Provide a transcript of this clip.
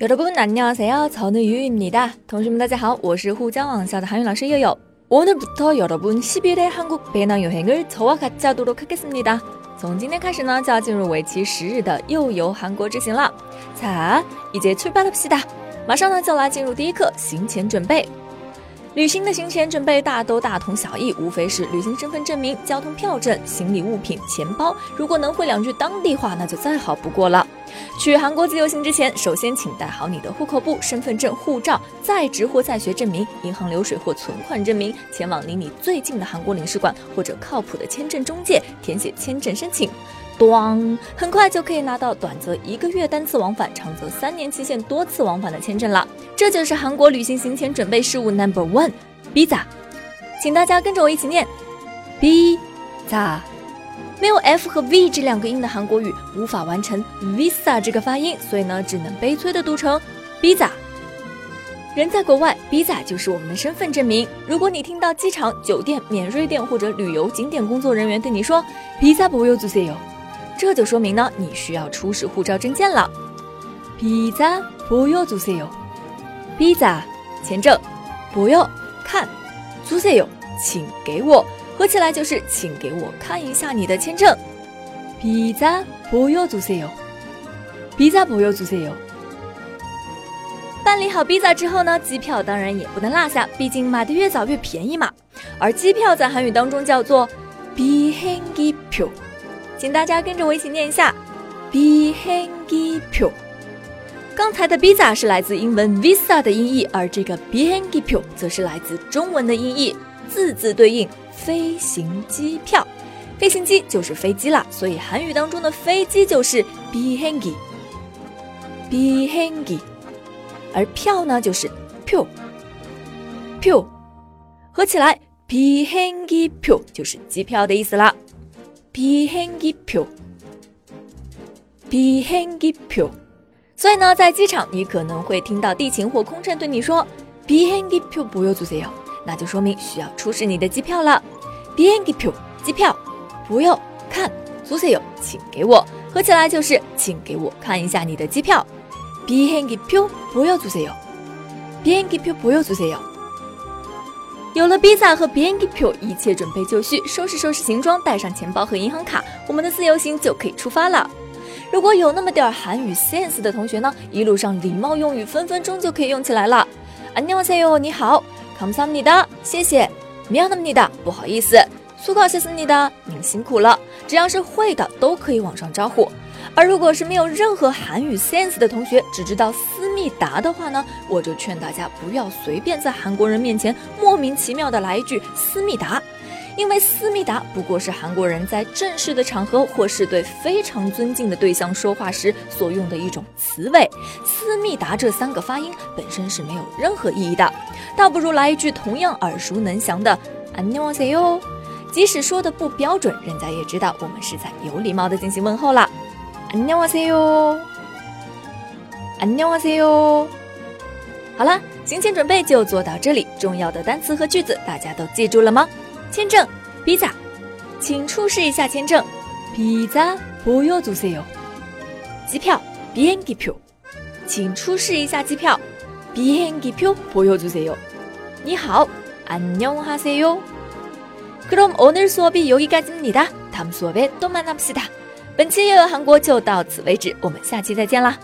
여러분 안녕하세요. 저는 유입니다. 동시분 大家好，我是沪江网校的韩语老师悠悠。 오늘부터 여러분 10일의 한국 배낭 여행을 저와 같이 하도록 하겠습니다. 从今天开始呢，就要进入为期十日的又游韩国之行了。자，이제출발합시다马上呢就来进入第一课行前准备。 旅行的行前准备大都大同小异，无非是旅行身份证明、交通票证、行李物品、钱包。如果能会两句当地话，那就再好不过了。去韩国自由行之前，首先请带好你的户口簿、身份证、护照、在职或在学证明、银行流水或存款证明，前往离你最近的韩国领事馆或者靠谱的签证中介，填写签证申请。咣，很快就可以拿到短则一个月单次往返，长则三年期限多次往返的签证了。这就是韩国旅行行前准备事务 Number One，visa。请大家跟着我一起念，visa。没有 f 和 v 这两个音的韩国语无法完成 visa 这个发音，所以呢，只能悲催的读成 visa。人在国外，visa 就是我们的身份证明。如果你听到机场、酒店、免税店或者旅游景点工作人员对你说 visa 不用注册哟，这就说明呢，你需要出示护照证件了。visa不用注册哟，visa 签证不用看，注册哟，请给我。合起来就是，请给我看一下你的签证。비자보여주세 요。 비자보여주세 요。 办理好 visa 之后呢，机票当然也不能落下，毕竟买的越早越便宜嘛。而机票在韩语当中叫做비행기 표， 请大家跟着我一起念一下：bi hengi piu。刚才的 visa 是来自英文 visa 的音译，而这个 bi hengi piu 则是来自中文的音译，字字对应，飞行机票。飞行机就是飞机啦，所以韩语当中的飞机就是 bi hengi。bi hengi，而票呢就是 piu piu，合起来 bi hengi piu 就是机票的意思啦。비행기 표， 비행기 표。 所以呢，在机场你可能会听到地勤或空乘对你说비행기표보여주세 요。 那就说明需要出示你的机票了。비행기 표， 机票，不用看，주세 요， 请给我，合起来就是请给我看一下你的机票。비행기 표， 不用주세 요， 비행기 표， 不用주세 요。 有了 visa 和 비행기 표， 一切准备就绪，收拾收拾行装，带上钱包和银行卡，我们的自由行就可以出发了。如果有那么点韩语 sense 的同学呢，一路上礼貌用语分分钟就可以用起来了。안녕하세 요， 你好，감사합니 다， 谢谢。喵那么你的不好意思，苏考谢谢你的，您辛苦了。只要是会的都可以往上招呼。 而如果是没有任何韩语 sense 的同学，只知道思密达的话呢，我就劝大家不要随便在韩国人面前莫名其妙的来一句思密达。因为思密达不过是韩国人在正式的场合或是对非常尊敬的对象说话时所用的一种词尾。思密达这三个发音本身是没有任何意义的，倒不如来一句同样耳熟能详的안녕하세 요。 即使说的不标准，人家也知道我们是在有礼貌的进行问候了。 안녕하세 요， 안녕하세 요。 好了，行前准备就做到这里，重要的单词和句子大家都记住了吗？签证，visa，请出示一下签证。visa 보여주세 요。 机票，비행기 표， 请出示一下机票。비행기표보여주세 요。 你好，안녕하세 요。 그럼오늘수업이여기까지입니다다음수업에또만납시다 本期又有韩国就到此为止，我们下期再见啦。